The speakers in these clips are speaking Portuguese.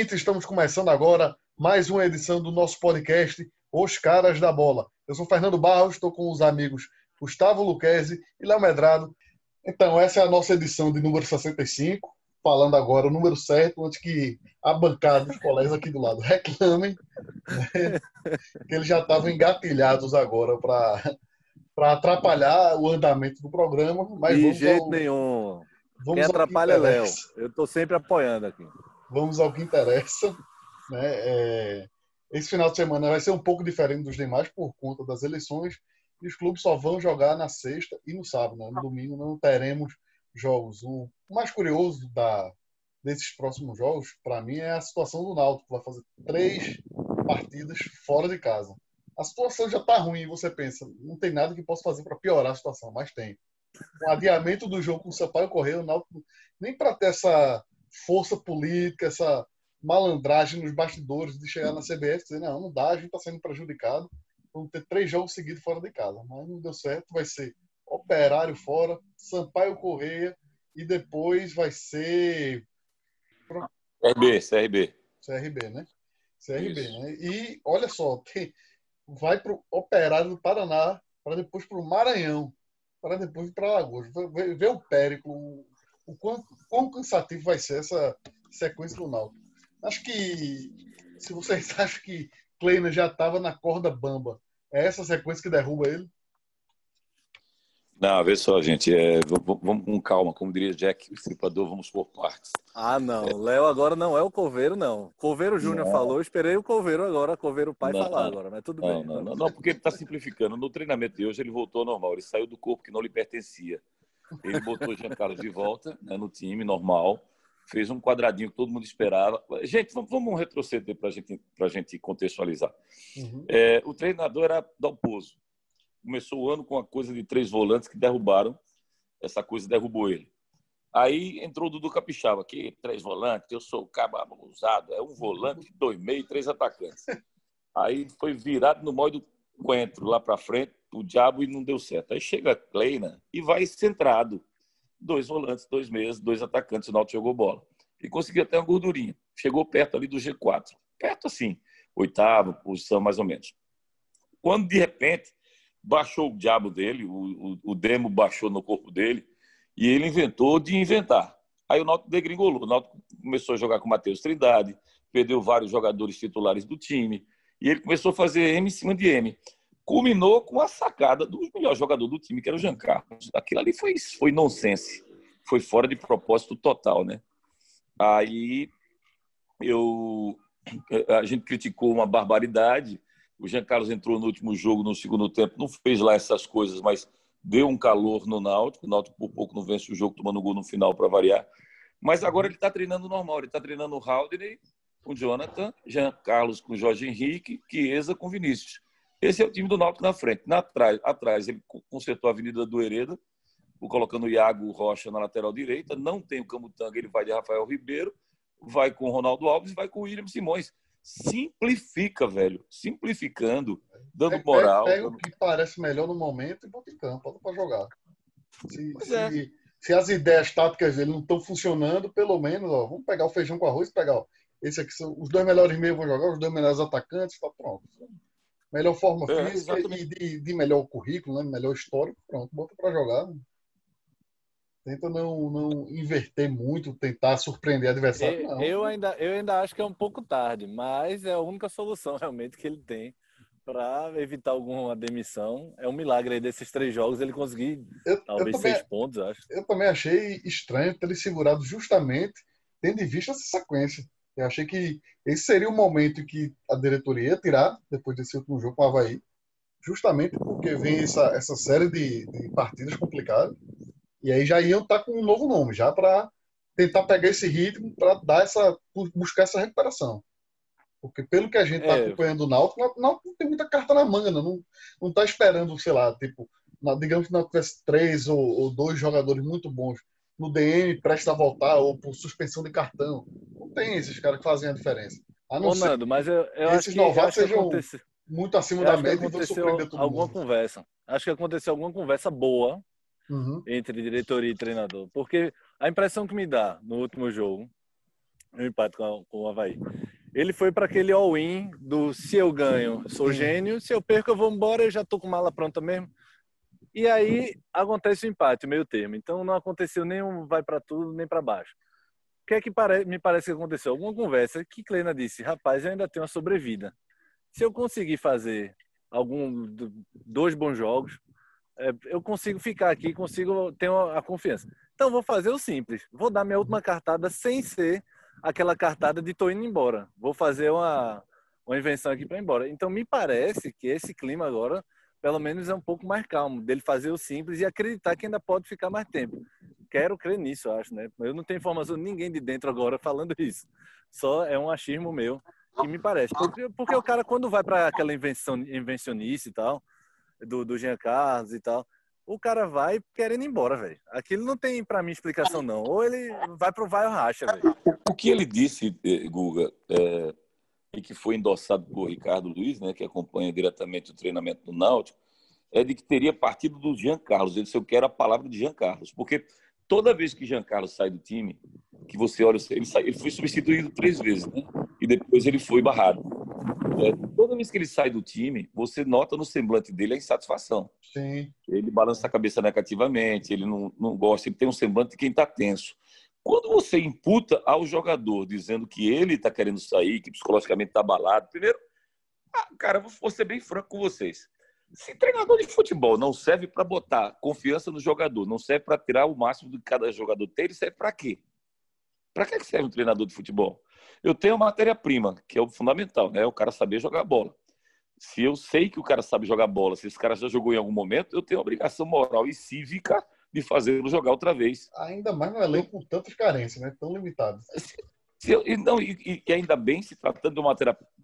Estamos começando agora mais uma edição do nosso podcast Os Caras da Bola. Eu sou Fernando Barros, estou com os amigos Gustavo Luquezzi e Léo Medrado. Então, essa é a nossa edição de número 65, falando agora o número certo, antes que a bancada dos colegas aqui do lado reclamem, né, que eles já estavam engatilhados agora para atrapalhar o andamento do programa. Mas De jeito ao... nenhum. Vamos Quem atrapalha é Léo. Eu estou sempre apoiando aqui. Vamos ao que interessa. Né? É... Esse final de semana vai ser um pouco diferente dos demais por conta das eleições. E os clubes só vão jogar na sexta e no sábado. Né? No domingo não teremos jogos. O mais curioso da, desses próximos jogos, para mim, é a situação do Náutico, que vai fazer três partidas fora de casa. A situação já está ruim, você pensa, não tem nada que possa fazer para piorar a situação, mas tem o adiamento do jogo com o Sampaio Correio, nem para ter essa força política, essa malandragem nos bastidores de chegar na CBF e dizer, não, não dá, a gente está sendo prejudicado, vamos ter três jogos seguidos fora de casa. Mas não deu certo, vai ser Operário fora, Sampaio Correia e depois vai ser... CRB, CRB. CRB, né? CRB, Isso. né? E olha só, tem, vai para o Operário do Paraná, para depois para o Maranhão para depois ir para Alagoas. Ver, ver, o Périclo, o, quão, quão, cansativo vai ser essa sequência do Náutico. Acho que, se vocês acham que Kleina já estava na corda bamba, é essa sequência que derruba ele? Não, vê só, gente. É, vamos com calma, como diria Jack, o estripador, vamos por partes. Ah, não. É. Léo agora não é o Coveiro, não. Coveiro Júnior falou, esperei o Coveiro agora, Coveiro pai não, falar agora, mas tudo não, bem. Não, não, não, porque ele está simplificando. No treinamento de hoje ele voltou ao normal, ele saiu do corpo que não lhe pertencia. Ele botou o Jean Carlos de volta né, no time, normal, fez um quadradinho que todo mundo esperava. Gente, vamos, vamos retroceder para gente, a gente contextualizar. Uhum. É, o treinador era Dalpozo começou o ano com uma coisa de três volantes que derrubaram. Essa coisa derrubou ele. Aí entrou o Dudu Capixaba, que três volantes, eu sou o cabo usado, é um volante, dois meio, três atacantes. Aí foi virado no modo do coentro lá para frente, o diabo e não deu certo. Aí chega a Kleina e vai centrado. Dois volantes, dois meias, dois atacantes, o Náutico jogou bola. E conseguiu até uma gordurinha. Chegou perto ali do G4. Perto assim, oitavo, posição mais ou menos. Quando de repente baixou o diabo dele, o, o, o demo baixou no corpo dele, e ele inventou de inventar. Aí o Náutico degringolou. O Náutico começou a jogar com o Matheus Trindade, perdeu vários jogadores titulares do time, e ele começou a fazer M em cima de M. Culminou com a sacada do melhor jogador do time, que era o Jean Carlos. Aquilo ali foi, foi nonsense. Foi fora de propósito total, né? Aí eu, a gente criticou uma barbaridade, o Jean Carlos entrou no último jogo, no segundo tempo, não fez lá essas coisas, mas deu um calor no Náutico. O Náutico por pouco não vence o jogo, tomando gol no final para variar. Mas agora ele está treinando normal. Ele está treinando o Haldney com Jonathan, Jean Carlos com Jorge Henrique, Chiesa com Vinícius. Esse é o time do Náutico na frente. Na, atrás, atrás ele consertou a Avenida do Hereda, colocando o Iago Rocha na lateral direita. Não tem o Camutanga, ele vai de Rafael Ribeiro, vai com o Ronaldo Alves, vai com o William Simões simplifica, velho. Simplificando, dando é, moral. Pega, o que parece melhor no momento e bota em campo, para jogar. Se, se, é. se, as ideias táticas dele não estão funcionando, pelo menos, ó, vamos pegar o feijão com arroz e pegar, ó, esse aqui são os dois melhores meios vão jogar, os dois melhores atacantes, tá pronto. Melhor forma é, física e de, de, melhor currículo, né? melhor histórico, pronto, bota para jogar. Tenta não, não inverter muito, tentar surpreender adversário. Eu, eu, ainda, eu ainda acho que é um pouco tarde, mas é a única solução realmente que ele tem para evitar alguma demissão. É um milagre aí desses três jogos ele conseguir eu, talvez eu também, seis pontos, acho. Eu também achei estranho ter ele segurado justamente tendo em vista essa sequência. Eu achei que esse seria o momento que a diretoria ia tirar depois desse último jogo com o Havaí, justamente porque vem essa, essa série de, de partidas complicadas e aí já iam estar tá com um novo nome, já para tentar pegar esse ritmo, para dar essa, buscar essa recuperação. Porque pelo que a gente está é. acompanhando o Náutico, o Náutico não tem muita carta na manga, não, não está esperando, sei lá, tipo, digamos que não tivesse três ou, ou, dois jogadores muito bons no DM prestes a voltar ou por suspensão de cartão. Não tem esses caras que fazem a diferença. A não Ô, ser Nando, mas eu, eu esses acho que, novatos sejam aconteceu, muito acima da média todo alguma mundo. conversa. Acho que aconteceu alguma conversa boa uhum. entre diretoria e treinador. Porque a impressão que me dá no último jogo um empate com, com o Havaí. Ele foi para aquele all-in do se eu ganho, sou gênio, se eu perco, eu vou embora, eu já tô com mala pronta mesmo. E aí acontece o empate, meio termo. Então não aconteceu nem um vai para tudo, nem para baixo. O que é que pare... me parece que aconteceu? Alguma conversa que Kleina disse, rapaz, eu ainda tenho uma sobrevida. Se eu conseguir fazer algum dois bons jogos, é, eu consigo ficar aqui, consigo ter a confiança. Então vou fazer o simples, vou dar minha última cartada sem ser aquela cartada de tô indo embora. Vou fazer uma, uma invenção aqui para ir embora. Então me parece que esse clima agora, pelo menos é um pouco mais calmo, dele fazer o simples e acreditar que ainda pode ficar mais tempo. Quero crer nisso, eu acho, né? Eu não tenho informação de ninguém de dentro agora falando isso. Só é um achismo meu que me parece. Porque, porque o cara, quando vai para aquela invenção, invencionice e tal, do, do Jean Carlos e tal, o cara vai querendo ir embora, velho. Aquilo não tem para mim explicação, não. Ou ele vai pro vai ou racha, velho. O que ele disse, eh, Guga, é, e que foi endossado por Ricardo Luiz, né, que acompanha diretamente o treinamento do Náutico, é de que teria partido do Jean Carlos. Ele disse, eu quero a palavra de Jean Carlos. Porque toda vez que Jean Carlos sai do time, que você olha, ele, sai, ele foi substituído três vezes, né? E depois ele foi barrado. É, toda vez que ele sai do time, você nota no semblante dele a insatisfação. Sim. Ele balança a cabeça negativamente, ele não, não gosta, ele tem um semblante de quem está tenso. Quando você imputa ao jogador dizendo que ele está querendo sair, que psicologicamente está abalado, primeiro, ah, cara, vou ser bem franco com vocês. Se treinador de futebol não serve para botar confiança no jogador, não serve para tirar o máximo de cada jogador ter, ele serve para quê? Para que serve um treinador de futebol? Eu tenho matéria-prima, que é o fundamental, né? O cara saber jogar bola. Se eu sei que o cara sabe jogar bola, se esse cara já jogou em algum momento, eu tenho a obrigação moral e cívica de fazê-lo jogar outra vez. Ainda mais no elenco com tantas carências, né? Tão limitadas. Se eu, e, não, e, e, ainda bem se tratando de uma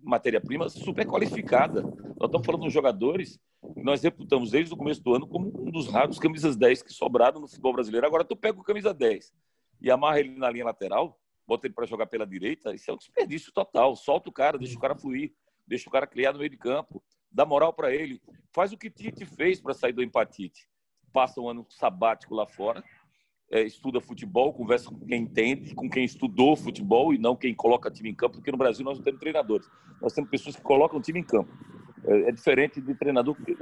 matéria-prima super qualificada. Nós estamos falando de jogadores que nós reputamos desde o começo do ano como um dos raros camisas 10 que sobraram no futebol brasileiro. Agora tu pega o camisa 10 e amarra ele na linha lateral, bota ele para jogar pela direita, isso é um desperdício total. Solta o cara, deixa o cara fluir, deixa o cara criar no meio de campo, dá moral para ele. Faz o que Tite fez para sair do empatite. Passa um ano sabático lá fora, é, estuda futebol, conversa com quem entende, com quem estudou futebol e não quem coloca time em campo, porque no Brasil nós não temos treinadores. Nós temos pessoas que colocam o time em campo. É, é diferente de treinador que,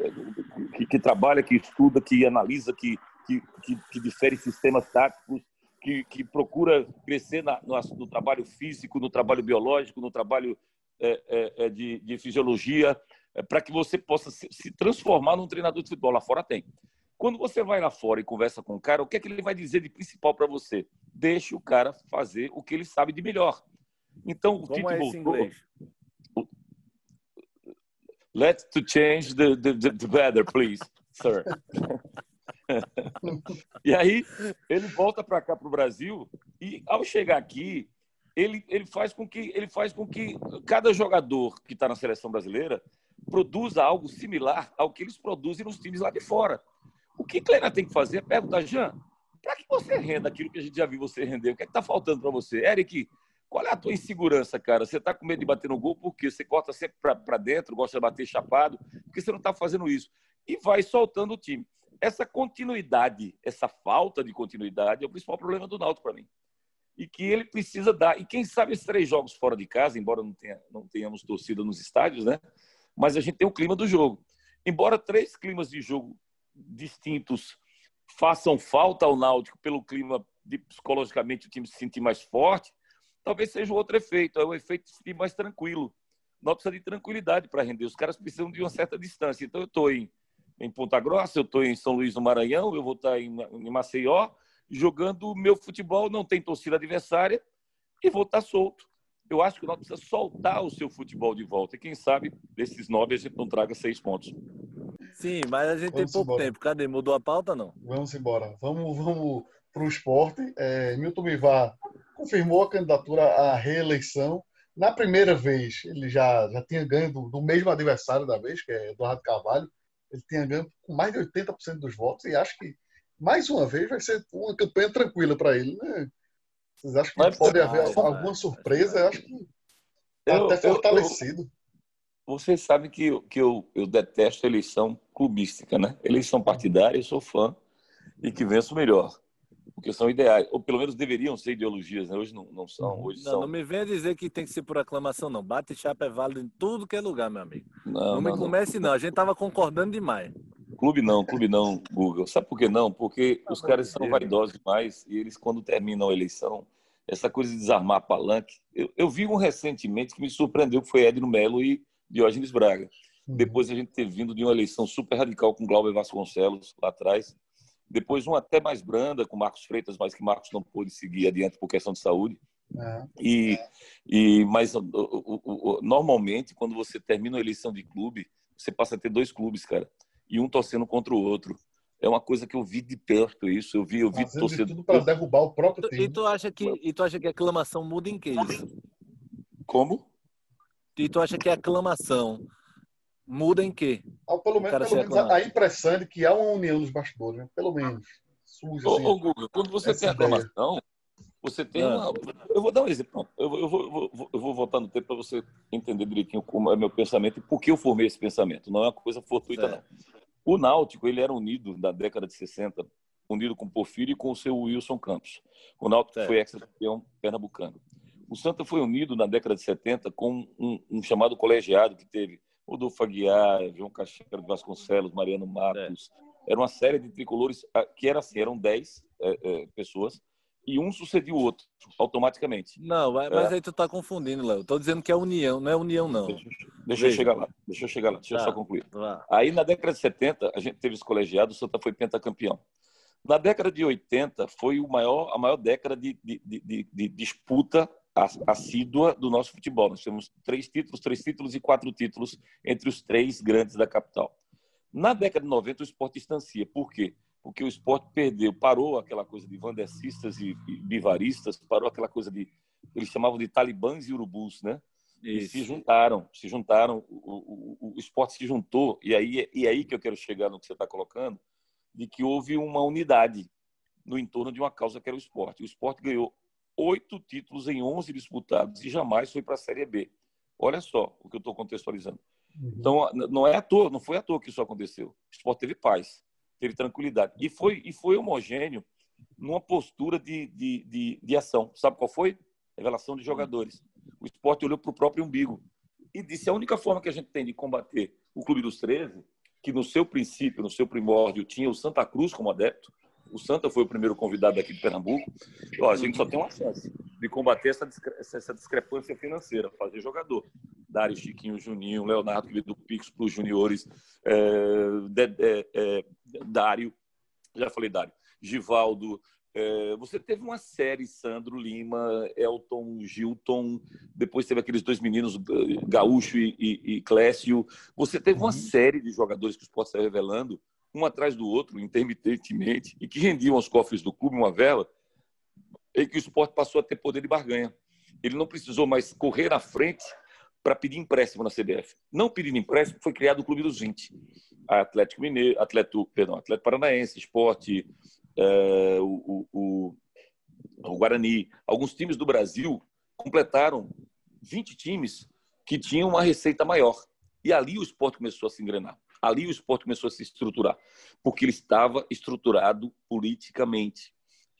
que, que, trabalha, que estuda, que analisa, que, que, que difere sistemas táticos, que, que procura crescer na, no, no, trabalho físico, no trabalho biológico, no trabalho é, é, é de, de, fisiologia, é, para que você possa se, se, transformar num treinador de futebol. Lá fora tem. Quando você vai lá fora e conversa com o cara, o que é que ele vai dizer de principal para você? Deixe o cara fazer o que ele sabe de melhor. Então, o Como Tite é voltou. Inglês? Let's to change the, the, the weather, please, sir. e aí ele volta para cá para o Brasil e ao chegar aqui ele, ele faz com que ele faz com que cada jogador que está na seleção brasileira produza algo similar ao que eles produzem nos times lá de fora. O que Kleina tem que fazer é perguntar, Jean, para que você renda aquilo que a gente já viu você render? O que é está faltando para você? Eric, qual é a tua insegurança, cara? Você está com medo de bater no gol porque você corta sempre para dentro, gosta de bater chapado, porque você não está fazendo isso. E vai soltando o time essa continuidade, essa falta de continuidade é o principal problema do Náutico para mim. E que ele precisa dar. E quem sabe esses três jogos fora de casa, embora não, tenha, não tenhamos torcida nos estádios, né? Mas a gente tem o clima do jogo. Embora três climas de jogo distintos façam falta ao Náutico pelo clima de psicologicamente o time se sentir mais forte, talvez seja o outro efeito, é o efeito de se sentir mais tranquilo. Nós precisamos de tranquilidade para render. Os caras precisam de uma certa distância. Então eu estou em em Ponta Grossa, eu estou em São Luís do Maranhão, eu vou estar em, em Maceió, jogando o meu futebol, não tem torcida adversária, e vou estar solto. Eu acho que nós precisamos soltar o seu futebol de volta. E quem sabe, desses nove, a gente não traga seis pontos. Sim, mas a gente vamos tem pouco embora. tempo. Cadê? Mudou a pauta não? Vamos embora. Vamos, vamos para o esporte. É, Milton Bivar confirmou a candidatura à reeleição. Na primeira vez, ele já, já tinha ganho do, do mesmo adversário da vez, que é Eduardo Carvalho ele tenha ganho com mais de 80% dos votos e acho que, mais uma vez, vai ser uma campanha tranquila para ele. Né? Vocês acham que pode haver alguma surpresa? Eu acho que está até fortalecido. Eu, eu, vocês sabem que, eu, que eu, eu detesto eleição clubística, né? Eleição partidária, eu sou fã e que vença o melhor. porque são ideais, ou pelo menos deveriam ser ideologias, né? hoje não, não são. Hoje não, são... não me venha dizer que tem que ser por aclamação, não. Bate chapa é válido em tudo que é lugar, meu amigo. Não, não me comece, não. A gente tava concordando demais. Clube não, clube não, Google. Sabe por que não? Porque os caras são vaidosos demais e eles, quando terminam a eleição, essa coisa de desarmar palanque. Eu, eu vi um recentemente que me surpreendeu, que foi Edno Melo e Diógenes Braga. Uhum. Depois a gente ter vindo de uma eleição super radical com Glauber Vasconcelos lá atrás. Depois uma até mais branda com Marcos Freitas, mas que Marcos não pôde seguir adiante por questão de saúde. É. E, e mas o, o, o, normalmente quando você termina uma eleição de clube, você passa a ter dois clubes, cara, e um torcendo contra o outro. É uma coisa que eu vi de perto isso. Eu vi, eu vi torcedor tudo para derrubar o próprio time. E tu acha que e tu acha que a aclamação muda em que isso? Como? E tu acha que a aclamação muda em quê? Ah, pelo menos, pelo menos a impressão de que há uma união nos bastidores, né? pelo menos. Surge, assim, ô, ô, Google, quando você tem aclamação, você tem ah. uma. Eu vou dar um exemplo. Eu vou, eu vou, eu vou, eu vou voltar no tempo para você entender direitinho como é meu pensamento e por que eu formei esse pensamento. Não é uma coisa fortuita, não. O Náutico ele era unido na década de 60, unido com o Porfírio e com o seu Wilson Campos. O Náutico foi ex-campeão pernambucano. O Santa foi unido na década de 70 com um, um chamado colegiado que teve Rodolfo Aguiar, João Cacheiro de Vasconcelos, Mariano Matos. É. Era uma série de tricolores ah, que era assim, eram 10 é, é, pessoas e um sucedia o outro automaticamente. Não, mas é. aí tu tá confundindo, Léo. Tô dizendo que é união, não é união não. Deixa, deixa eu chegar lá. Deixa eu chegar lá. Deixa tá, eu só concluir. Tá. Aí na década de 70 a gente teve os colegiados, o Santa foi pentacampeão. Na década de 80 foi o maior, a maior década de, de, de, de disputa assídua do nosso futebol. Nós temos três títulos, três títulos e quatro títulos entre os três grandes da capital. Na década de 90 o esporte distancia. Por quê? Porque o esporte perdeu, parou aquela coisa de vandecistas e, bivaristas, parou aquela coisa de eles chamavam de talibãs e urubus, né? E se juntaram, se juntaram, o, o, o, esporte se juntou e aí e aí que eu quero chegar no que você está colocando, de que houve uma unidade no entorno de uma causa que era o esporte. O esporte ganhou oito títulos em onze disputados e jamais foi para a Série B. Olha só o que eu estou contextualizando. Uhum. Então, não é à toa, não foi à toa que isso aconteceu. O esporte teve paz teve tranquilidade. E foi, e foi homogêneo numa postura de, de, de, de ação. Sabe qual foi? Revelação de jogadores. O esporte olhou para o próprio umbigo e disse: a única forma que a gente tem de combater o Clube dos 13, que no seu princípio, no seu primórdio, tinha o Santa Cruz como adepto, o Santa foi o primeiro convidado aqui de Pernambuco, ó, a gente só tem uma chance de combater essa, essa discrepância financeira, fazer jogador. Dário, Chiquinho, Juninho, Leonardo, que veio do Pix para os juniores, é, é, Dário, já falei Dário, Givaldo, é, você teve uma série, Sandro Lima, Elton, Gilton, depois teve aqueles dois meninos, Gaúcho e, e, e Clécio. Você teve uma uhum. série de jogadores que os esporte estar revelando, um atrás do outro, intermitentemente, e que rendiam aos cofres do clube uma vela, e que o esporte passou a ter poder de barganha. Ele não precisou mais correr à frente para pedir empréstimo na CBF. Não pedindo empréstimo, foi criado o Clube dos 20. Atlético Mineiro, Atlético, perdão, Atlético Paranaense, Esporte, é, o, o, o, Guarani, alguns times do Brasil completaram 20 times que tinham uma receita maior. E ali o esporte começou a se engrenar. Ali o esporte começou a se estruturar, porque ele estava estruturado politicamente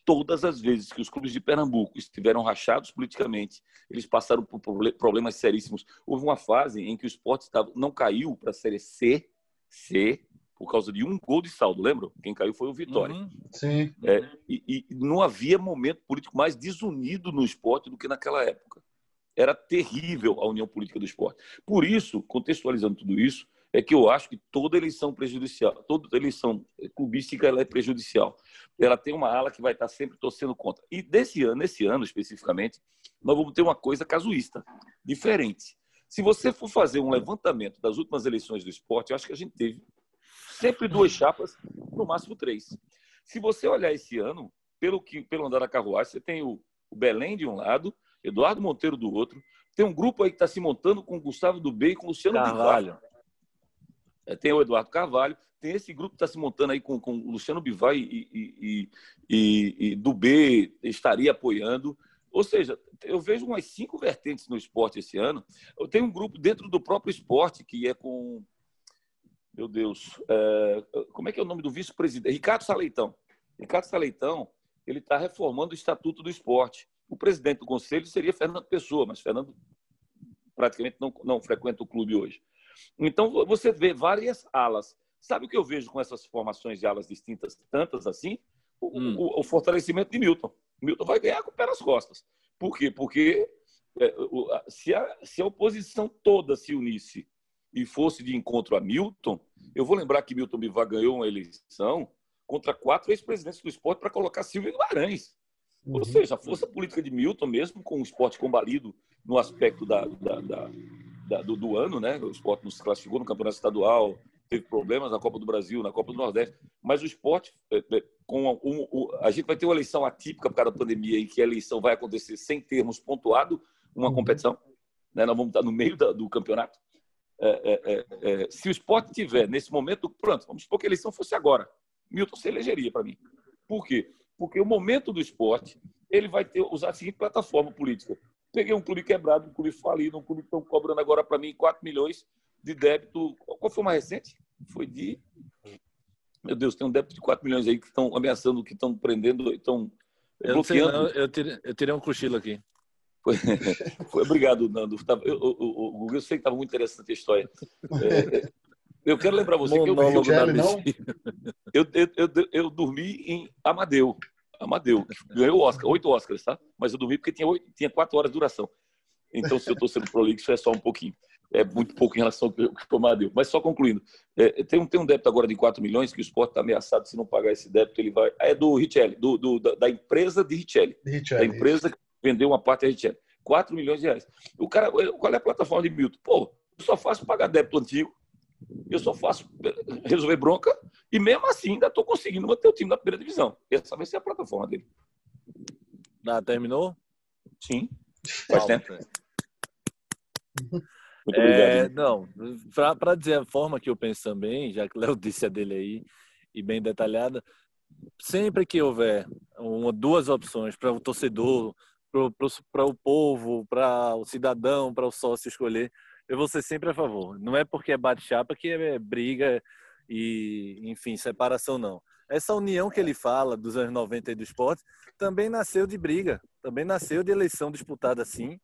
todas as vezes que os clubes de Pernambuco estiveram rachados politicamente, eles passaram por problemas seríssimos. Houve uma fase em que o esporte não caiu para a Série C, C, por causa de um gol de saldo, lembra? Quem caiu foi o Vitória. Uhum. Sim. É, e, e, não havia momento político mais desunido no esporte do que naquela época. Era terrível a união política do esporte. Por isso, contextualizando tudo isso, é que eu acho que toda eleição prejudicial, toda eleição clubística ela é prejudicial. Ela tem uma ala que vai estar sempre torcendo contra. E desse ano, nesse ano especificamente, nós vamos ter uma coisa casuísta, diferente. Se você for fazer um levantamento das últimas eleições do esporte, eu acho que a gente teve sempre duas chapas, no máximo três. Se você olhar esse ano, pelo que pelo andar da carruagem, você tem o, o Belém de um lado, Eduardo Monteiro do outro, tem um grupo aí que está se montando com o Gustavo do B e com o Luciano Carvalho. É, tem o Eduardo Carvalho, tem esse grupo que está se montando aí com, com o Luciano Bivar e, e, e, e, do B estaria apoiando. Ou seja, eu vejo umas cinco vertentes no esporte esse ano. Eu tenho um grupo dentro do próprio esporte que é com. Meu Deus, é, como é que é o nome do vice-presidente? Ricardo Saleitão. Ricardo Saleitão ele está reformando o Estatuto do Esporte. O presidente do conselho seria Fernando Pessoa, mas Fernando praticamente não, não frequenta o clube hoje. Então, você vê várias alas. Sabe o que eu vejo com essas formações de alas distintas, tantas assim? O, hum. o, o fortalecimento de Milton. Milton vai ganhar com o pé nas costas. Por quê? Porque é, se, a, se a oposição toda se unisse e fosse de encontro a Milton, eu vou lembrar que Milton Bivar ganhou uma eleição contra quatro ex-presidentes do esporte para colocar Silvio Guimarães. Uhum. Ou seja, a força política de Milton, mesmo com o esporte combalido no aspecto da, da, da, da do, do, ano, né? o esporte nos classificou no campeonato estadual, teve problemas na Copa do Brasil, na Copa do Nordeste, mas o esporte, é, é, com um, um, a gente vai ter uma eleição atípica por causa da pandemia, em que a eleição vai acontecer sem termos pontuado uma uhum. competição, né? nós vamos estar no meio da, do campeonato. É, é, é, é se o esporte tiver nesse momento, pronto, vamos supor que a eleição fosse agora, Milton se elegeria para mim. Por quê? Porque o momento do esporte ele vai ter usar a seguinte plataforma política. Peguei um clube quebrado, um clube falido, um clube que estão cobrando agora para mim 4 milhões de débito. Qual foi o mais recente? Foi de. Meu Deus, tem um débito de 4 milhões aí que estão ameaçando, que estão prendendo, estão eu bloqueando. Não, eu, tirei, eu tirei um cochilo aqui. Foi, foi, obrigado, Nando. Eu, eu, sei que estava muito interessante a história. É, eu quero lembrar você que eu, eu, eu, eu, eu, dormi em Amadeu. Amadeu, ganhou Oscar, oito Oscars, tá? Mas eu dormi porque tinha, oito, tinha quatro horas de duração. Então, se eu estou sendo prolixo, é só um pouquinho. É muito pouco em relação ao que o Amadeu. Mas só concluindo, é, tem, um, tem um débito agora de 4 milhões que o esporte está ameaçado, se não pagar esse débito, ele vai. É do Richelli, do, do da, da, empresa de Richelli. Richelli. Da empresa que vendeu uma parte da Richelli. 4 milhões de reais. O cara, qual é a plataforma de Milton? Pô, eu só faço pagar débito antigo, eu só faço resolver bronca e mesmo assim ainda estou conseguindo manter o time na primeira divisão. Essa vai ser a plataforma dele. Ah, terminou? Sim. Faz tempo. Muito é, obrigado. não, para dizer a forma que eu penso também, já que o Léo disse a dele aí, e bem detalhada, sempre que houver uma, duas opções para o torcedor, para o povo, para o cidadão, para o sócio escolher, eu vou ser sempre a favor. Não é porque é bate-chapa que é briga e, enfim, separação, não. Essa união que ele fala dos anos 90 e do esporte também nasceu de briga, também nasceu de eleição disputada assim.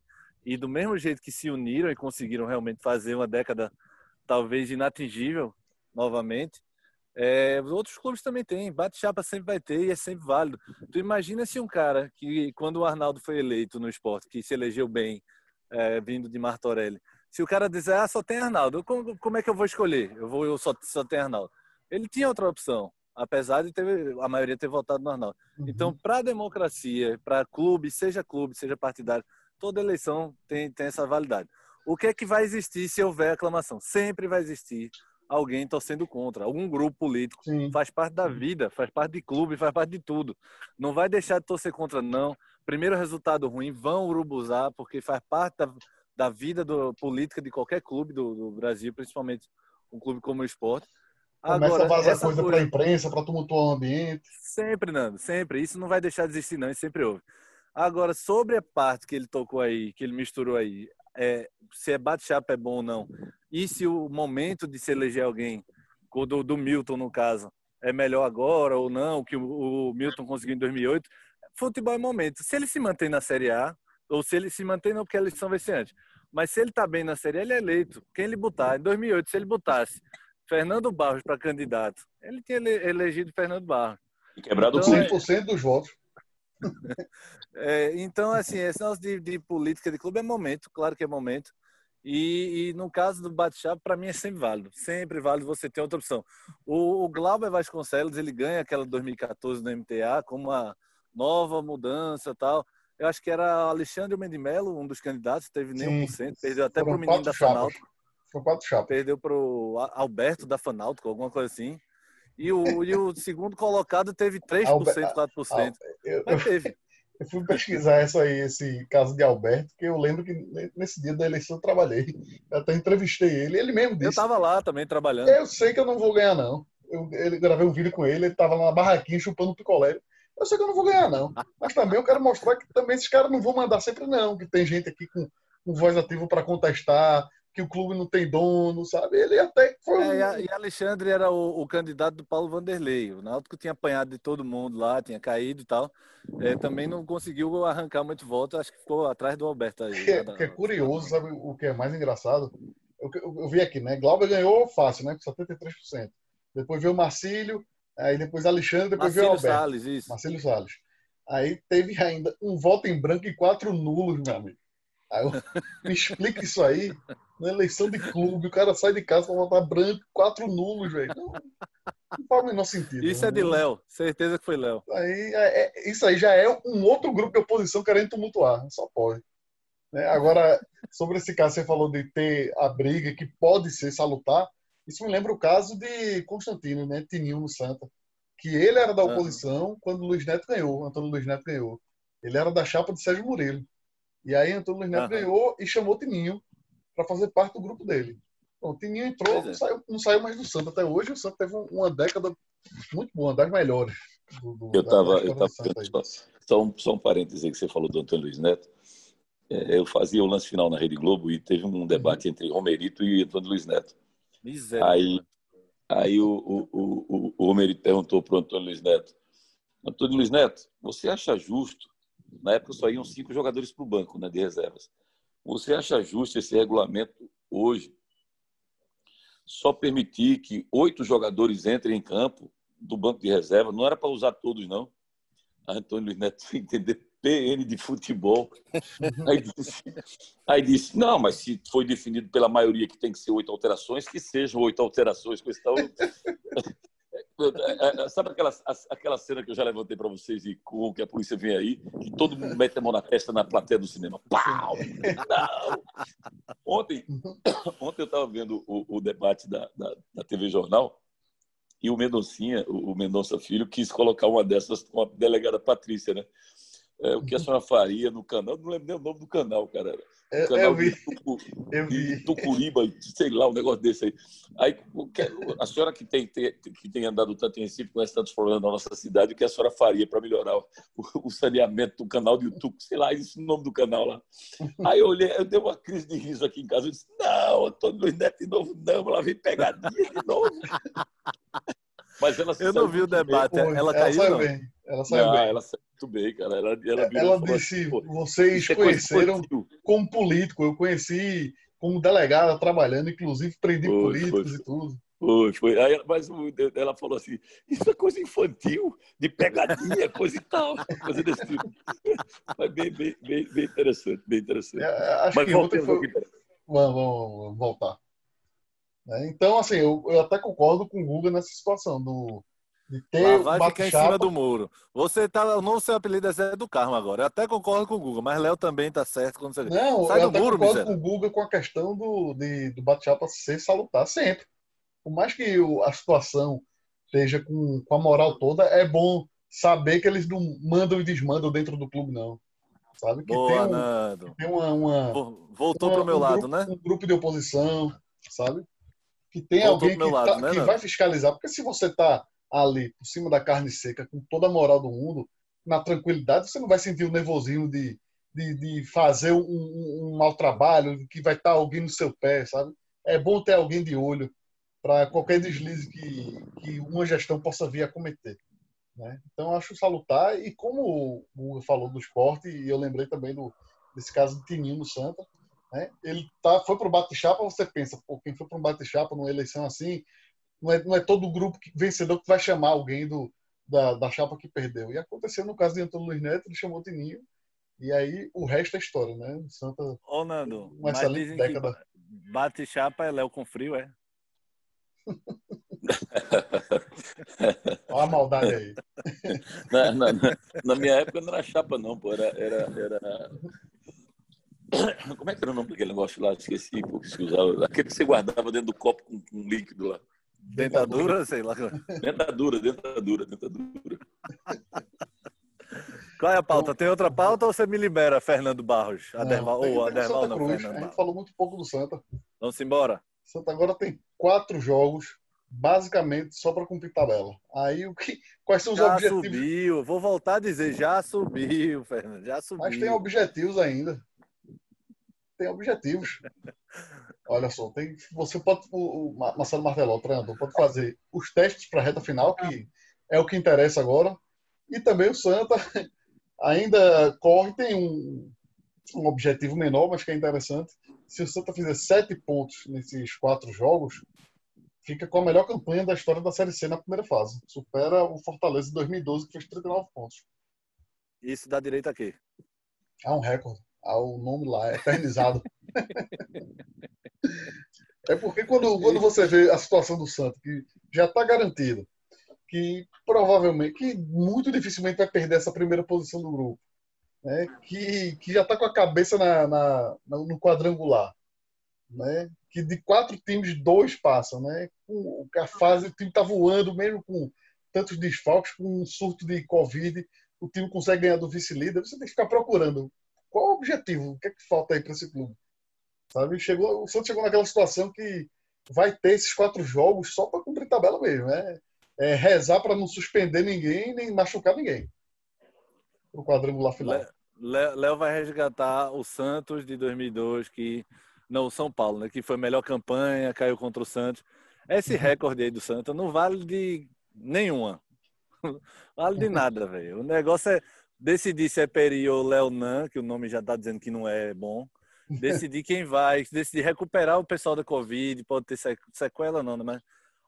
E do mesmo jeito que se uniram e conseguiram realmente fazer uma década talvez inatingível novamente, é, outros clubes também têm. Bate-chapa sempre vai ter e é sempre válido. Tu imagina se um cara que, quando o Arnaldo foi eleito no esporte, que se elegeu bem, é, vindo de Martorelli, se o cara dizer, ah, só tem Arnaldo, como, como é que eu vou escolher? Eu vou, eu só, só tenho Arnaldo. Ele tinha outra opção, apesar de ter, a maioria ter votado no Arnaldo. Uhum. Então, para a democracia, para clube, seja clube, seja partidário, toda eleição tem, tem essa validade. O que é que vai existir se houver aclamação? Sempre vai existir alguém torcendo contra, algum grupo político. Sim. Faz parte da vida, faz parte de clube, faz parte de tudo. Não vai deixar de torcer contra, não. Primeiro resultado ruim, vão urubuzar, porque faz parte da da vida do, política de qualquer clube do, do Brasil, principalmente um clube como o esporte. Agora, Começa a vazar coisa, para a imprensa, para tumultuar o ambiente. Sempre, Nando, sempre. Isso não vai deixar de existir, não, isso sempre houve. Agora, sobre a parte que ele tocou aí, que ele misturou aí, é, se é bate-chapa é bom ou não, e se o momento de se eleger alguém, do, do Milton no caso, é melhor agora ou não, que o, o Milton conseguiu em 2008, futebol é momento. Se ele se mantém na Série A, ou se ele se mantém, não, porque a eleição vai ser antes. Mas se ele está bem na série, ele é eleito. Quem ele botar? Em 2008, se ele botasse Fernando Barros para candidato, ele tinha elegido Fernando Barros. E quebrado então, 100% é... dos votos. É, então, assim, esse nosso de, de, política de clube é momento, claro que é momento. E, e no caso do bate-chapa, para mim é sempre válido. Sempre válido você ter outra opção. O, o Glauber Vasconcelos, ele ganha aquela 2014 no MTA como uma nova mudança tal eu acho que era Alexandre Mendimelo, um dos candidatos, teve nem 1%, perdeu até para o menino da Fanalto. Perdeu para o Alberto da Fanalto, alguma coisa assim. E o, e o segundo colocado teve 3%, Alber... 4%. Eu, Mas teve. Eu fui pesquisar essa aí, esse caso de Alberto, porque eu lembro que nesse dia da eleição eu trabalhei. Eu até entrevistei ele, ele mesmo disse. Eu estava lá também trabalhando. Eu sei que eu não vou ganhar, não. Eu, ele gravei um vídeo com ele, ele estava lá na barraquinha chupando picolé. Eu sei que eu não vou ganhar, não. Mas também eu quero mostrar que também esses caras não vão mandar sempre, não. Que tem gente aqui com, com voz ativa para contestar, que o clube não tem dono, sabe? Ele até foi. É, e Alexandre era o, o, candidato do Paulo Vanderlei. O Náutico tinha apanhado de todo mundo lá, tinha caído e tal. É, também não conseguiu arrancar muito voto, acho que ficou atrás do Alberto aí. Que, que é curioso, sabe o que é mais engraçado? Eu, eu, eu vi aqui, né? Glauber ganhou fácil, né? Com 73%. Depois veio o Marcílio, aí depois Alexandre, depois Marcílio veio o Alberto. Salles, isso. Marcílio Salles. Aí teve ainda um voto em branco e quatro nulos, meu amigo. Aí eu, me explica isso aí. Na eleição de clube, o cara sai de casa pra votar branco, quatro nulos, velho. Não, não faz o menor sentido. Isso né? é de Léo, certeza que foi Léo. Aí, é, é, isso aí já é um outro grupo de oposição querendo tumultuar, só pode. Né? Agora, sobre esse caso, você falou de ter a briga que pode ser salutar. Isso me lembra o caso de Constantino, né? Tininho no Santa. Que ele era da oposição uhum. quando o Luiz Neto ganhou, Antônio Luiz Neto ganhou. Ele era da chapa de Sérgio Murilo. E aí Antônio Luiz Neto uhum. ganhou e chamou Tininho para fazer parte do grupo dele. Bom, o Tininho entrou, é. não, saiu, não saiu mais do Santa até hoje. O Santa teve uma década muito boa, das melhores. Do, do, eu estava. Eu tava, só, um, só um parêntese aí que você falou do Antônio Luiz Neto. É, eu fazia o lance final na Rede Globo e teve um debate uhum. entre Romerito e Antônio Luiz Neto. Miséria. Aí, aí o, o, o, o Romerito perguntou para o Antônio Luiz Neto: Antônio Luiz Neto, você acha justo? Na época só iam cinco jogadores para o banco né, de reservas. Você acha justo esse regulamento hoje só permitir que oito jogadores entrem em campo do banco de reserva? Não era para usar todos, não. Antônio Luiz Neto entender PN de futebol. Aí disse, aí disse, não, mas se foi definido pela maioria que tem que ser oito alterações, que sejam oito alterações. Com esse tal... É, é, sabe aquela, aquela cena que eu já levantei para vocês e com que a polícia vem aí, que todo mundo mete a mão na testa na plateia do cinema? Pau! Não! Ontem, ontem eu estava vendo o, o debate da, da, da, TV Jornal e o Mendoncinha, o Mendonça Filho, quis colocar uma dessas com a delegada Patrícia, né? É, o que a senhora faria no canal? Não lembro nem o nome do canal, cara. É, canal eu vi. De, Tucu, eu vi. de Tucuriba, sei lá, um negócio desse aí. Aí, a senhora que tem, que tem andado tanto em Recife, conhece tantos problemas da nossa cidade, o que a senhora faria para melhorar o, o, saneamento do canal do YouTube? Sei lá, isso é o nome do canal lá. Aí eu olhei, eu dei uma crise de riso aqui em casa. Eu disse, não, Antônio Luiz Neto de novo, não, lá vem pegadinha de novo. Mas ela Eu não vi o debate. Ela, ela caiu, saiu não? bem. Ela saiu não, bem. Ela saiu muito bem, cara. Ela, ela, ela disse, assim, vocês é conheceram como político. Eu conheci como delegada trabalhando, inclusive prendi foi, políticos foi. e tudo. Foi, foi. Aí, mas ela falou assim: Isso é coisa infantil, de pegadinha, coisa e tal, coisa desse tipo. Mas bem, bem, bem, bem interessante, bem interessante. É, acho mas que ontem foi... Vamos, vamos voltar. Né? Então, assim, eu, eu, até concordo com o Guga nessa situação do, de ter Lá vai ficar em cima do muro. Você tá, o novo seu apelido é Zé do Carmo agora. Eu até concordo com o Guga, mas Léo também tá certo quando você Não, Sai eu do até muro, concordo com o Guga com a questão do, de, do bate-chapa ser salutar sempre. Por mais que o, a situação esteja com, com a moral toda, é bom saber que eles não mandam e desmandam dentro do clube, não. Sabe? Que Boa, tem, um, Nando. Que tem uma, uma Voltou uma, pro meu um lado, grupo, né? Um grupo de oposição, sabe? Que tem alguém que, lado, tá, né, que vai fiscalizar. Porque se você está ali por cima da carne seca, com toda a moral do mundo, na tranquilidade, você não vai sentir o nervosismo de, de, de fazer um, um, mau trabalho, que vai estar tá alguém no seu pé, sabe? É bom ter alguém de olho para qualquer deslize que, que uma gestão possa vir a cometer. Né? Então, acho salutar. E como o Hugo falou do esporte, e eu lembrei também do, desse caso de Tininho no Santa, né? Ele tá, foi para o bate-chapa, você pensa, pô, quem foi para um bate-chapa numa eleição assim, não é, não é todo o grupo que, vencedor que vai chamar alguém do, da, da chapa que perdeu. E aconteceu no caso de Antônio Luiz Neto, ele chamou o Tininho, e aí o resto é história, né? Santa. Ô, Nando, uma excelente década. Bate-chapa é Léo com frio, é? Olha a maldade aí. Na, na, na, minha época não era chapa, não, pô. Era, era, era Como é que era o nome daquele negócio lá? Esqueci, porque se usava. Aquele que você guardava dentro do copo com, com líquido lá. Dentadura, sei lá. Dentadura, dentadura, dentadura. Qual é a pauta? Tem outra pauta ou você me libera, Fernando Barros? Aderval, ou Aderval não, Cruz. Fernando A gente falou muito pouco do Santa. Vamos embora. Santa agora tem quatro jogos, basicamente só para cumprir tabela. Aí o que, quais são os já objetivos? Já subiu, vou voltar a dizer, já subiu, Fernando, já subiu. Mas tem objetivos ainda tem objetivos. Olha só, tem, você pode, o, Marcelo Marteló, o treinador, pode fazer os testes para a reta final, que é o que interessa agora, e também o Santa ainda corre, tem um, um objetivo menor, mas que é interessante. Se o Santa fizer sete pontos nesses quatro jogos, fica com a melhor campanha da história da Série C na primeira fase. Supera o Fortaleza de 2012, que fez 39 pontos. Isso dá direito a quê? Há um recorde. Há o nome lá, eternizado. é porque quando, quando você vê a situação do Santos, que já está garantido, que provavelmente, que muito dificilmente vai perder essa primeira posição do grupo, né? que, que já está com a cabeça na, na, no quadrangular, né? que de quatro times, dois passam. Né? Com a fase, o time está voando, mesmo com tantos desfalques, com um surto de Covid, o time consegue ganhar do vice-líder, você tem que ficar procurando qual o objetivo, o que é que falta aí para esse clube. Sabe? Chegou, o Santos chegou naquela situação que vai ter esses quatro jogos só para cumprir tabela mesmo, né? É rezar para não suspender ninguém nem machucar ninguém. O quadrangular final. Léo vai resgatar o Santos de 2002, que não o São Paulo, né? Que foi a melhor campanha, caiu contra o Santos. Esse uhum. recorde aí do Santos não vale de nenhuma. vale de nada, velho. O negócio é decidir se é Peri ou Leonan, que o nome já está dizendo que não é bom. Decidir quem vai, decidir recuperar o pessoal da Covid, pode ter sequela não, né? mas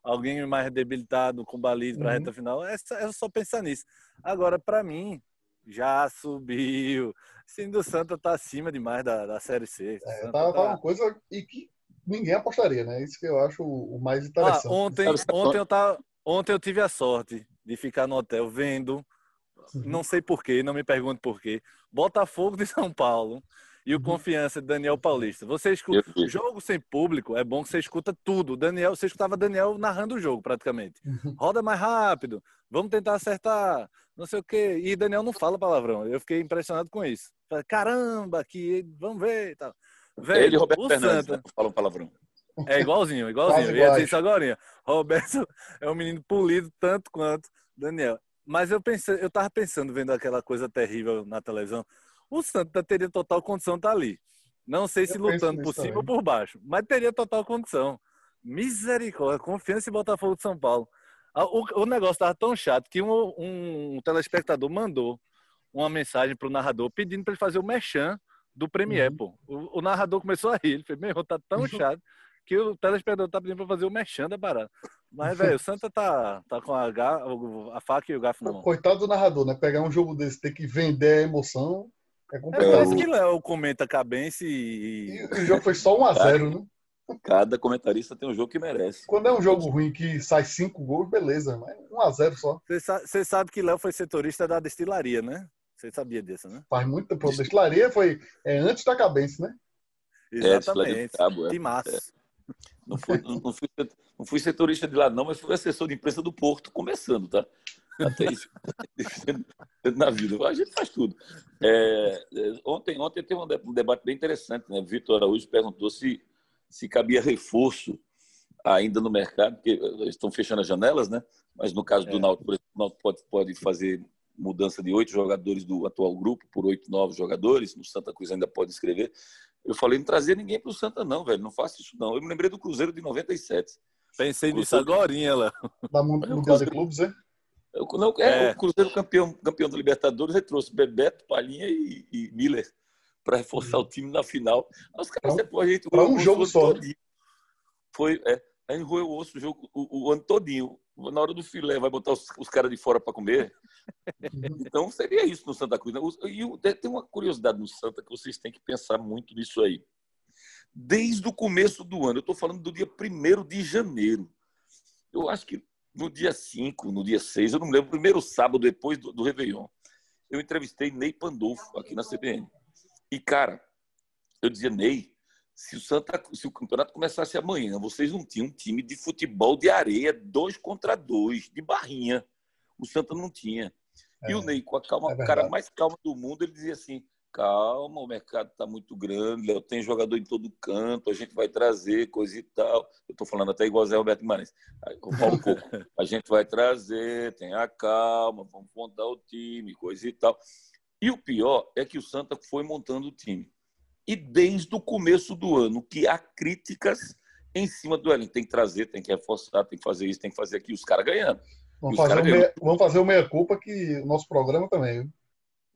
alguém mais debilitado, com balido para a uhum. reta final, é, é só pensar nisso. Agora, para mim, já subiu. Sim, do Santa tá acima demais da, da Série C. É, tá, tá, tá, uma coisa e que ninguém apostaria, né? Isso que eu acho o mais interessante. Ah, ontem, ontem, eu tava, ontem eu tive a sorte de ficar no hotel vendo. Não sei porquê, não me pergunte porquê, Botafogo de São Paulo e o uhum. Confiança de Daniel Paulista. Você escuta jogo sem público, é bom que você escuta tudo. Daniel, você escutava Daniel narrando o jogo praticamente. Uhum. Roda mais rápido, vamos tentar acertar, não sei o quê. E Daniel não fala palavrão. Eu fiquei impressionado com isso. Caramba, que vamos ver e tal. Velho, Ele e Roberto Fernandes Santa... falam palavrão. É igualzinho, igualzinho. Eu ia dizer isso agora. Roberto é um menino polido tanto quanto Daniel. Mas eu pensei, eu tava pensando vendo aquela coisa terrível na televisão. O Santa teria total condição de estar tá ali. Não sei se eu lutando por cima também. ou por baixo, mas teria total condição. Misericórdia, confiança em Botafogo de São Paulo. O, o negócio estava tão chato que um, um telespectador mandou uma mensagem para o narrador pedindo para ele fazer o merchan do Premier, uhum. pô. O, o, narrador começou a rir. Ele falou, meu, tá tão chato que o telespectador tá pedindo para fazer o merchan da barata. Mas, velho, o Santa tá, tá com a, a faca e o garfo na mão. Coitado do narrador, né? Pegar um jogo desse, ter que vender a emoção, é complicado. É isso que Léo comenta Cabense e... e... O jogo foi só 1x0, né? Cada comentarista tem um jogo que merece. Quando é um jogo ruim que sai cinco gols, beleza, mas 1x0 só. Você sabe que Léo foi setorista da destilaria, né? Você sabia disso, né? Faz muito tempo. A destilaria foi é, antes da cabeça, né? Exatamente. É, cabo, é. massa. É. Não, fui, não, fui, não fui setorista de lá, não, mas fui assessor de imprensa do Porto, começando, tá? Até isso. na vida. A gente faz tudo. É, é, ontem, ontem teve um debate bem interessante, né? Vitor Araújo perguntou se se cabia reforço ainda no mercado, porque estão fechando as janelas, né? Mas no caso do é. Náutico, o Náutico pode, pode fazer mudança de oito jogadores do atual grupo por oito novos jogadores. No Santa Cruz ainda pode escrever. Eu falei, não trazer ninguém para o Santa, não, velho. Não faça isso, não. Eu me lembrei do Cruzeiro de 97. Pensei nisso agora, Léo. Da Mundial de Clubes, é? Não, é, é, o Cruzeiro campeão, campeão da Libertadores, ele trouxe Bebeto, Palhinha e, e Miller para reforçar o time na final. Os caras depois a gente. Para um jogo só. Foi, é, a gente roeu o osso o jogo o, o, ano todinho. Na hora do filé, vai botar os, os caras de fora para comer. então seria isso no Santa Cruz. Né? E tem uma curiosidade no Santa que vocês têm que pensar muito nisso aí. Desde o começo do ano, eu estou falando do dia 1 de janeiro. Eu acho que no dia 5, no dia 6, eu não me lembro, primeiro sábado depois do, do Réveillon, eu entrevistei Ney Pandolfo aqui na CBN. E, cara, eu dizia, Ney, se o, Santa, se o campeonato começasse amanhã, vocês não tinham um time de futebol de areia, dois contra dois, de barrinha. O Santa não tinha. É, e o Ney, com a calma, é o cara mais calmo do mundo, ele dizia assim: calma, o mercado está muito grande, eu tenho jogador em todo canto, a gente vai trazer coisa e tal. Eu estou falando até igual Zé Roberto Guimarães. A gente vai trazer, tenha calma, vamos montar o time, coisa e tal. E o pior é que o Santa foi montando o time. E desde o começo do ano, que há críticas em cima do elenco. Tem que trazer, tem que reforçar, tem que fazer isso, tem que fazer aquilo. Os caras ganhando. Vamos fazer, o meia, vamos fazer o meia-culpa que o nosso programa também.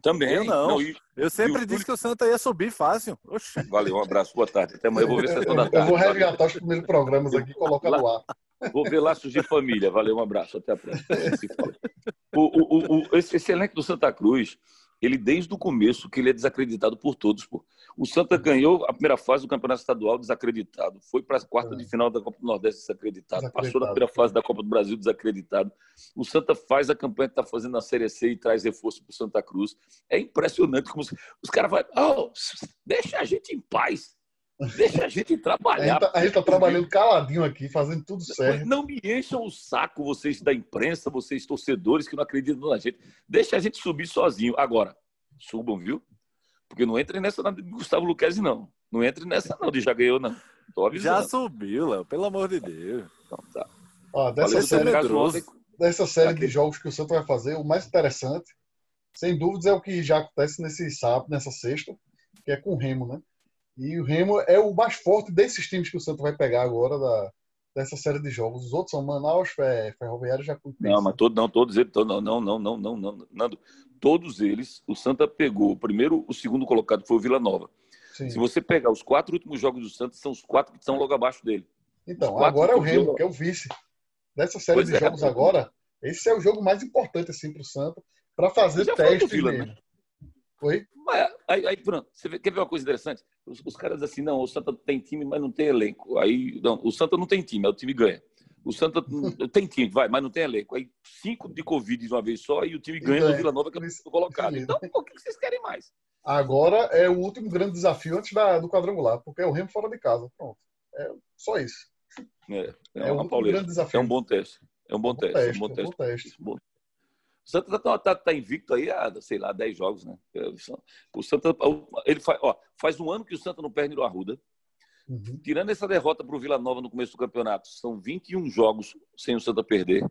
Também. Eu não. não e, eu sempre disse que o Santa ia subir fácil. Oxi. Valeu, um abraço, boa tarde. Até amanhã eu vou ver se é toda tarde. Eu vou resgatar os primeiros programas aqui e colocar no ar. Vou ver lá surgir família. Valeu, um abraço. Até a próxima. O, o, o, esse, esse elenco do Santa Cruz, ele desde o começo que ele é desacreditado por todos. Pô. O Santa ganhou a primeira fase do Campeonato Estadual desacreditado, foi para a quarta é. de final da Copa do Nordeste desacreditado, desacreditado, passou na primeira fase da Copa do Brasil desacreditado. O Santa faz a campanha que está fazendo na Série C e traz reforço para o Santa Cruz. É impressionante como os, os caras vão, oh, deixa a gente em paz. Deixa a gente trabalhar. A gente está tá trabalhando caladinho aqui, fazendo tudo certo. Não me encham o saco, vocês da imprensa, vocês torcedores que não acreditam na gente. Deixa a gente subir sozinho. Agora, subam, viu? Porque não entre nessa de Gustavo Luquezzi, não. Não entre nessa, não, de já ganhou, não. Já subiu, Léo, pelo amor de Deus. Então, tá. Ó, dessa série, dessa série de jogos que o Santos vai fazer, o mais interessante, sem dúvidas, é o que já acontece nesse sábado, nessa sexta, que é com o Remo, né? E o Remo é o mais forte desses times que o Santos vai pegar agora da, dessa série de jogos. Os outros são Manaus, Ferroviário já Não, mas todo, não, todos eles, não, não, não, não, não, não, Nando, todos eles, o Santa pegou. O primeiro, o segundo colocado foi o Vila Nova. Sim. Se você pegar os quatro últimos jogos do Santa, são os quatro que estão logo abaixo dele. Então, agora é o Remo, que é o vice. Nessa série pois de é. jogos agora, esse é o jogo mais importante assim para o Santa, para fazer teste. Vila, né? Oi? Mas, aí, aí, pronto, você quer ver uma coisa interessante? Os, os, caras assim, não, o Santa tem time, mas não tem elenco. Aí, não, o Santa não tem time, é o time ganha. O Santa tem time, vai, mas não tem elenco. Aí cinco de Covid de uma vez só e o time ganha no Vila Nova que é colocado. Então, o que vocês querem mais? Agora é o último grande desafio antes da, do quadrangular, porque é o Remo fora de casa. Pronto. É só isso. É, é, é um grande desafio. É um bom teste. É um bom. É um bom teste. É um bom teste. O Santa está tá, tá invicto aí há, sei lá, 10 jogos, né? O Santa, ele faz, ó, faz um ano que o Santa não perde no Arruda. Uhum. Tirando essa derrota para o Vila Nova no começo do campeonato, são 21 jogos sem o Santa perder.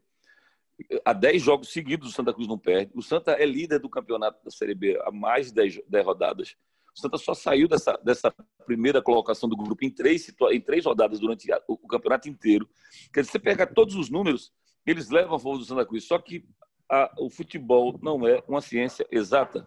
Há 10 jogos seguidos o Santa Cruz não perde. O Santa é líder do campeonato da Série B há mais de 10, 10 rodadas. O Santa só saiu dessa, dessa primeira colocação do grupo em três, em três rodadas durante o, o campeonato inteiro. Quer dizer, você pega todos os números, eles levam a favor do Santa Cruz. Só que a, o futebol não é uma ciência exata.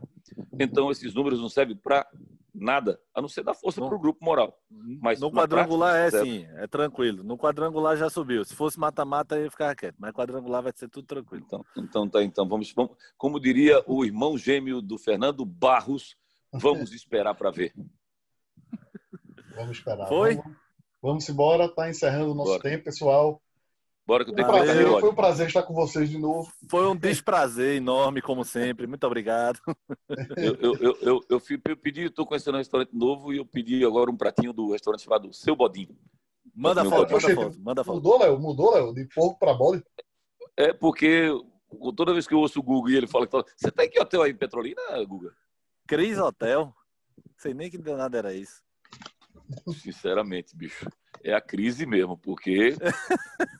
Então, esses números não servem para nada, a não ser dar força para o grupo moral. Mas no quadrangular prática, é sim, é tranquilo. No quadrangular já subiu. Se fosse mata-mata, ia ficar quieto. Mas quadrangular vai ser tudo tranquilo. Então, então tá. Então vamos, vamos como diria o irmão gêmeo do Fernando Barros, vamos esperar para ver. Vamos esperar. Foi? Vamos, vamos embora. Está encerrando o nosso Bora. tempo, pessoal. Bora que eu tenho que prazer, Foi um prazer estar com vocês de novo. Foi um desprazer enorme, como sempre. Muito obrigado. Eu, eu, eu, eu, eu, pedi, estou conhecendo um restaurante novo e eu pedi agora um pratinho do restaurante chamado Seu Bodinho. Manda foto, manda foto, manda foto. Mudou, Léo? Mudou, Léo? De porco para bode? É porque toda vez que eu ouço o Google e ele fala que você tem que hotel aí em Petrolina, Guga? Cris Hotel. Sei nem que nada era isso. Sinceramente, bicho é a crise mesmo, porque.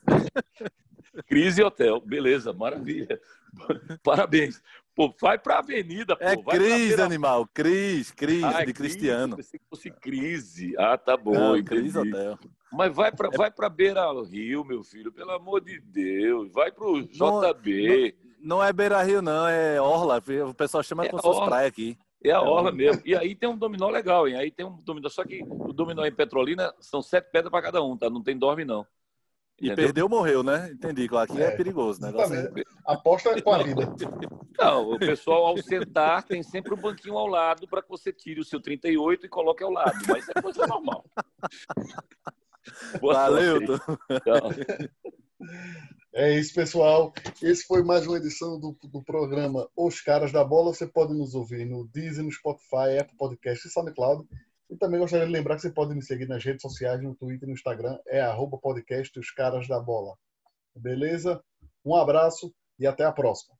crise hotel, beleza, maravilha. Parabéns. Pô, vai para a avenida, pô. É crise, animal. Cris, Cris, ah, é de Cristiano. Se fosse crise. Ah, tá bom. Não, crise hotel. Mas vai para é... vai para Beira Rio, meu filho, pelo amor de Deus. Vai para o JB. Não, não, é Beira Rio, não, é Orla. O pessoal chama é com suas praias aqui. É a orla mesmo. E aí tem um dominó legal, hein? Aí tem um dominó. Só que o dominó em Petrolina são sete pedras para cada um, tá? Não tem dorme, não. E perdeu, morreu, né? Entendi. Aqui é, é perigoso, né? É... Aposta com a vida. Não, o pessoal, ao sentar, tem sempre um banquinho ao lado para que você tire o seu 38 e coloque ao lado. Mas é coisa normal. Boa Valeu. É isso, pessoal. Esse foi mais uma edição do, do programa Os Caras da Bola. Você pode nos ouvir no Disney, no Spotify, Apple Podcast e SoundCloud. E também gostaria de lembrar que você pode me seguir nas redes sociais, no Twitter e no Instagram. É arroba podcast Os Caras da Bola. Beleza? Um abraço e até a próxima.